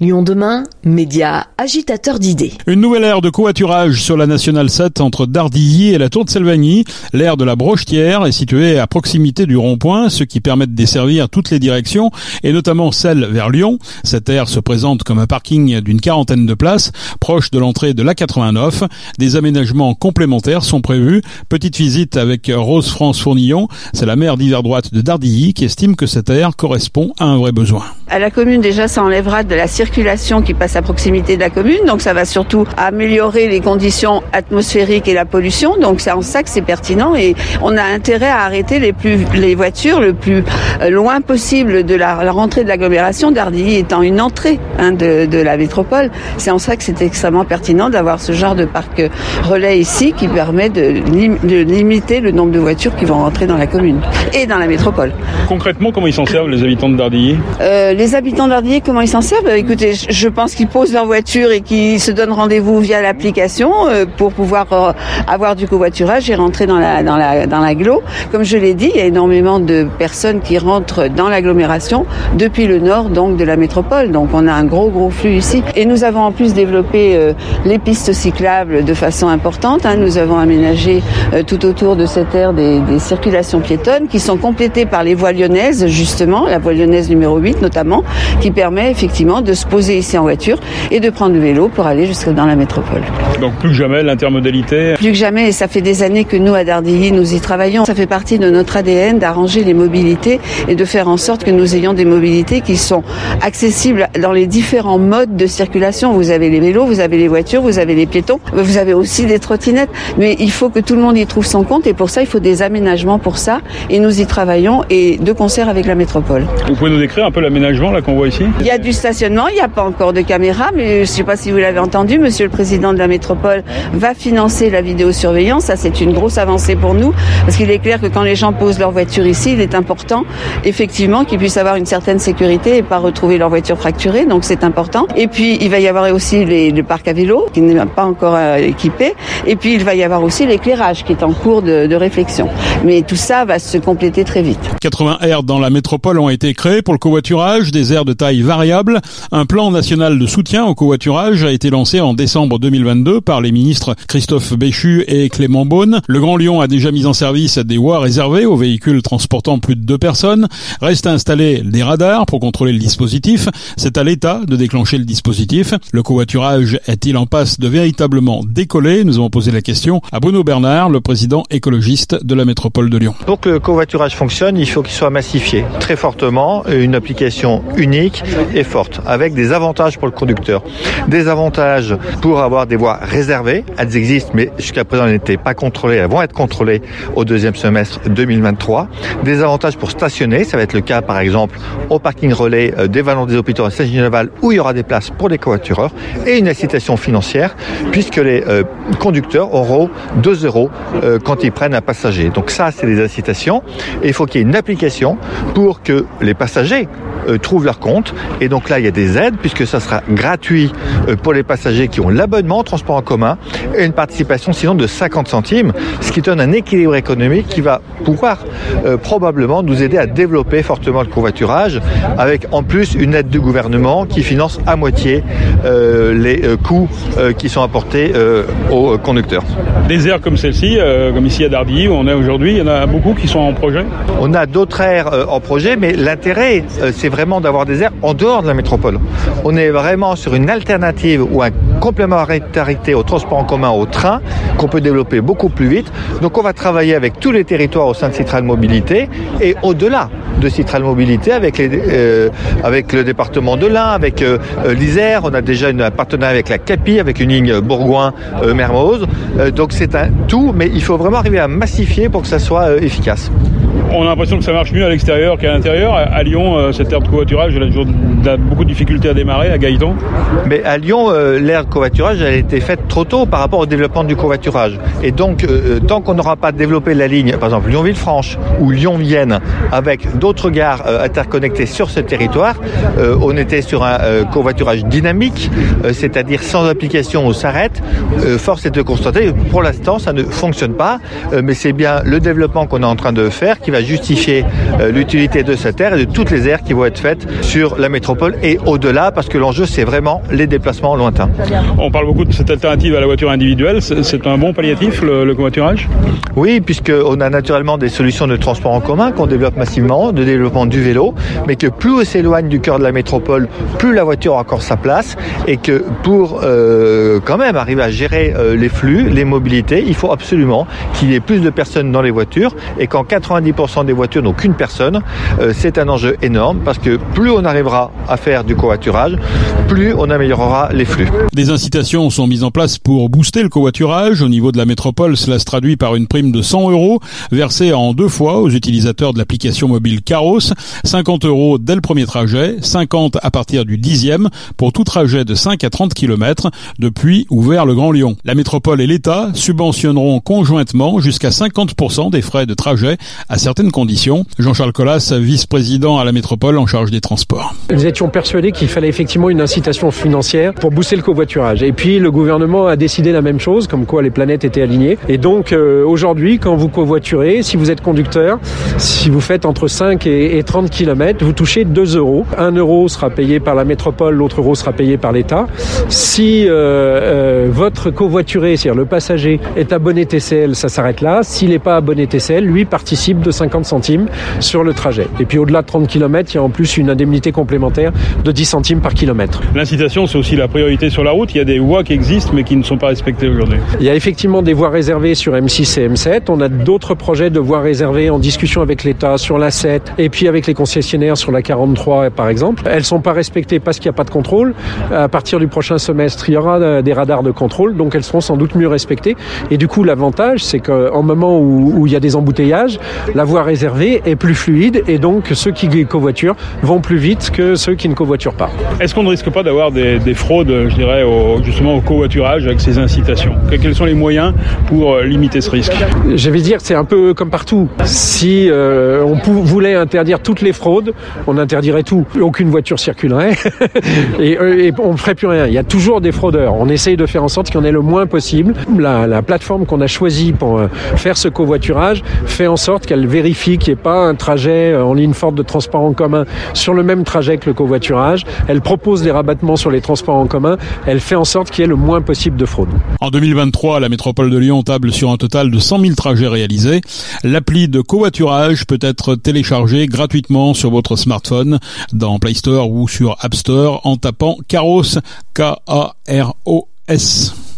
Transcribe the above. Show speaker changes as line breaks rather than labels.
Lyon demain, média agitateur d'idées.
Une nouvelle ère de covoiturage sur la Nationale 7 entre Dardilly et la Tour de Selvagny. L'ère de la Brochetière est située à proximité du rond-point, ce qui permet de desservir toutes les directions et notamment celle vers Lyon. Cette aire se présente comme un parking d'une quarantaine de places, proche de l'entrée de l'A89. Des aménagements complémentaires sont prévus. Petite visite avec Rose France Fournillon, c'est la maire d'hiver droite de Dardilly qui estime que cette aire correspond à un vrai besoin.
À la commune déjà ça enlèvera de la circulation qui passe à proximité de la commune, donc ça va surtout améliorer les conditions atmosphériques et la pollution, donc c'est en ça que c'est pertinent. Et on a intérêt à arrêter les, plus, les voitures le plus euh, loin possible de la, rentrée de l'agglomération, d'Ardilly étant une entrée hein, de, de, la métropole. C'est en ça que c'est extrêmement pertinent d'avoir ce genre de parc relais ici qui permet de, de, limiter le nombre de voitures qui vont rentrer dans la commune et dans la métropole.
Concrètement, comment ils s'en servent les habitants de Dardilly
euh, Les habitants d'Ardilly, comment ils s'en servent? Je pense qu'ils posent leur voiture et qu'ils se donnent rendez-vous via l'application euh, pour pouvoir euh, avoir du covoiturage et rentrer dans la dans la dans l'agglo. Comme je l'ai dit, il y a énormément de personnes qui rentrent dans l'agglomération depuis le nord donc de la métropole. Donc on a un gros gros flux ici. Et nous avons en plus développé euh, les pistes cyclables de façon importante. Hein. Nous avons aménagé tout autour de cette aire des, des circulations piétonnes qui sont complétées par les voies lyonnaises justement, la voie lyonnaise numéro 8 notamment, qui permet effectivement de se poser ici en voiture et de prendre le vélo pour aller jusque dans la métropole.
Donc plus que jamais l'intermodalité
Plus que jamais, et ça fait des années que nous à Dardilly, nous y travaillons. Ça fait partie de notre ADN d'arranger les mobilités et de faire en sorte que nous ayons des mobilités qui sont accessibles dans les différents modes de circulation. Vous avez les vélos, vous avez les voitures, vous avez les piétons, vous avez aussi des trottinettes, mais il faut que tout le monde y trouve son compte et pour ça il faut des aménagements pour ça et nous y travaillons et de concert avec la métropole.
Vous pouvez nous décrire un peu l'aménagement là qu'on voit ici?
Il y a du stationnement, il n'y a pas encore de caméra, mais je ne sais pas si vous l'avez entendu, Monsieur le Président de la Métropole va financer la vidéosurveillance. Ça, c'est une grosse avancée pour nous, parce qu'il est clair que quand les gens posent leur voiture ici, il est important, effectivement, qu'ils puissent avoir une certaine sécurité et pas retrouver leur voiture fracturée. Donc, c'est important. Et puis, il va y avoir aussi les, le parc à vélo, qui n'est pas encore euh, équipé. Et puis, il va y avoir aussi l'éclairage, qui est en cours de, réflexion. Mais tout ça va se compléter très vite.
80 aires dans la métropole ont été créées pour le covoiturage, des aires de taille variable, plan national de soutien au covoiturage a été lancé en décembre 2022 par les ministres Christophe Béchu et Clément Beaune. Le Grand Lyon a déjà mis en service des voies réservées aux véhicules transportant plus de deux personnes. Reste à installer des radars pour contrôler le dispositif. C'est à l'État de déclencher le dispositif. Le covoiturage est-il en passe de véritablement décoller? Nous avons posé la question à Bruno Bernard, le président écologiste de la métropole de Lyon.
Pour que le covoiturage fonctionne, il faut qu'il soit massifié très fortement, une application unique et forte, avec des avantages pour le conducteur. Des avantages pour avoir des voies réservées. Elles existent, mais jusqu'à présent, elles n'étaient pas contrôlées. Elles vont être contrôlées au deuxième semestre 2023. Des avantages pour stationner. Ça va être le cas, par exemple, au parking relais euh, des Vallons des Hôpitaux à Saint-Geneval, où il y aura des places pour les covoitureurs. Et une incitation financière, puisque les euh, conducteurs auront 2 euros euh, quand ils prennent un passager. Donc ça, c'est des incitations. Et il faut qu'il y ait une application pour que les passagers trouvent leur compte. Et donc là, il y a des aides, puisque ça sera gratuit euh, pour les passagers qui ont l'abonnement au transport en commun et une participation sinon de 50 centimes, ce qui donne un équilibre économique qui va pouvoir euh, probablement nous aider à développer fortement le covoiturage avec en plus une aide du gouvernement qui finance à moitié euh, les coûts qui sont apportés aux conducteurs.
Des aires comme celle-ci, comme ici à Dardy où on est aujourd'hui, il y en a beaucoup qui sont en projet?
On a d'autres aires en projet, mais l'intérêt, c'est vraiment d'avoir des aires en dehors de la métropole. On est vraiment sur une alternative ou un complémentarité au transport en commun, au train, qu'on peut développer beaucoup plus vite. Donc on va travailler avec tous les territoires au sein de Citral Mobilité et au-delà de Citral Mobilité avec, euh, le département de l'Ain, avec euh, l'Isère. On a déjà un partenariat avec la CAPI, avec une ligne Bourgoin-Mermoz. Euh, donc c'est un tout, mais il faut vraiment arriver à massifier pour que ça soit efficace.
On a l'impression que ça marche mieux à l'extérieur qu'à l'intérieur. À Lyon, cette aire de covoiturage, elle a toujours beaucoup de difficultés à démarrer, à Gaëtan.
Mais à Lyon, l'aire de covoiturage, a été faite trop tôt par rapport au développement du covoiturage. Et donc, tant qu'on n'aura pas développé la ligne, par exemple Lyon-Villefranche ou Lyon-Vienne, avec d'autres gares euh, interconnectées sur ce territoire. Euh, on était sur un euh, covoiturage dynamique, c'est-à-dire sans application on s'arrête. force est de constater, pour l'instant, ça ne fonctionne pas, mais c'est bien le développement qu'on est en train de faire qui va justifier euh, l'utilité de cette aire et de toutes les aires qui vont être faites sur la métropole et au-delà, parce que l'enjeu, c'est vraiment les déplacements lointains.
On parle beaucoup de cette alternative à la voiture individuelle. C'est un bon palliatif, le, covoiturage?
Oui, puisqu'on a naturellement des solutions de transport en commun qu'on développe massivement, de développement du vélo, mais que plus on s'éloigne du cœur de la métropole, plus la voiture a encore sa place, et que pour euh, quand même arriver à gérer euh, les flux, les mobilités, il faut absolument qu'il y ait plus de personnes dans les voitures, et quand 90% des voitures n'ont qu'une personne, euh, c'est un enjeu énorme, parce que plus on arrivera à faire du covoiturage, plus on améliorera les flux.
Des incitations sont mises en place pour booster le covoiturage. Au niveau de la métropole, cela se traduit par une prime de 100 euros versée en deux fois aux utilisateurs de l'application mobile Caros. 50 euros dès le premier trajet, 50 à partir du dixième pour tout trajet de 5 à 30 km depuis ou vers le Grand Lyon. La métropole et l'État subventionneront conjointement jusqu'à 50% des frais de trajet à certaines conditions. Jean-Charles Collas, vice-président à la métropole en charge des transports.
Nous étions persuadés qu'il fallait effectivement une incitation financière pour booster le covoiturage. Et puis le gouvernement a décidé la même chose, comme quoi les planètes étaient alignées. Et donc euh, aujourd'hui, quand vous covoiturez, si vous êtes conducteur, si vous faites entre 5 et, 30 km, vous touchez 2 euros. 1 euro sera payé par la métropole, l'autre euro sera payé par l'État. Si euh, euh, votre covoituré, c'est-à-dire le passager, est abonné TCL, ça s'arrête là. S'il n'est pas abonné TCL, lui participe de 50 centimes sur le trajet. Et puis au-delà de 30 km, il y a en plus une indemnité complémentaire de 10 centimes par kilomètre.
L'incitation, c'est aussi la priorité sur la route. Il y a des voies qui existent mais qui ne sont pas respectées aujourd'hui.
Il y a effectivement des voies réservées sur M6 et M7. On a d'autres projets de voies réservées en discussion avec l'État sur la 7 et puis avec les concessionnaires sur la 43 par exemple. Elles sont pas respectées parce qu'il n'y a pas de contrôle. À partir du prochain semestre, il y aura euh, des radars de contrôle, donc elles seront sans doute mieux respectées. Et du coup, l'avantage, c'est qu'en moment où, où, il y a des embouteillages, la voie réservée est plus fluide et donc ceux qui covoiturent vont plus vite que ceux qui ne covoiturent pas.
Est-ce qu'on ne risque pas d'avoir des, des, fraudes, je dirais, au, justement au covoiturage avec ces incitations? Quels sont les moyens pour euh, limiter ce risque?
Je vais dire, c'est un peu comme partout. Si euh, on voulait interdire toutes les fraudes, on interdirait tout. Aucune voiture circulerait et, euh, et, on ne ferait plus rien. Il y a toujours des fraudeurs. On essaye de faire en sorte qu'il y en ait le moins possible. La, la plateforme qu'on a choisie pour faire ce covoiturage fait en sorte qu'elle vérifie qu'il n'y ait pas un trajet en ligne forte de transport en commun sur le même trajet que le covoiturage. Elle propose des rabattements sur les transports en commun. Elle fait en sorte qu'il y ait le moins possible de fraude.
En 2023, la métropole de Lyon table sur un total de 100 000 trajets réalisés. L'appli de covoiturage peut être téléchargée gratuitement sur votre smartphone dans Play Store ou sur App Store en tapant Caros K-A-R-O-S.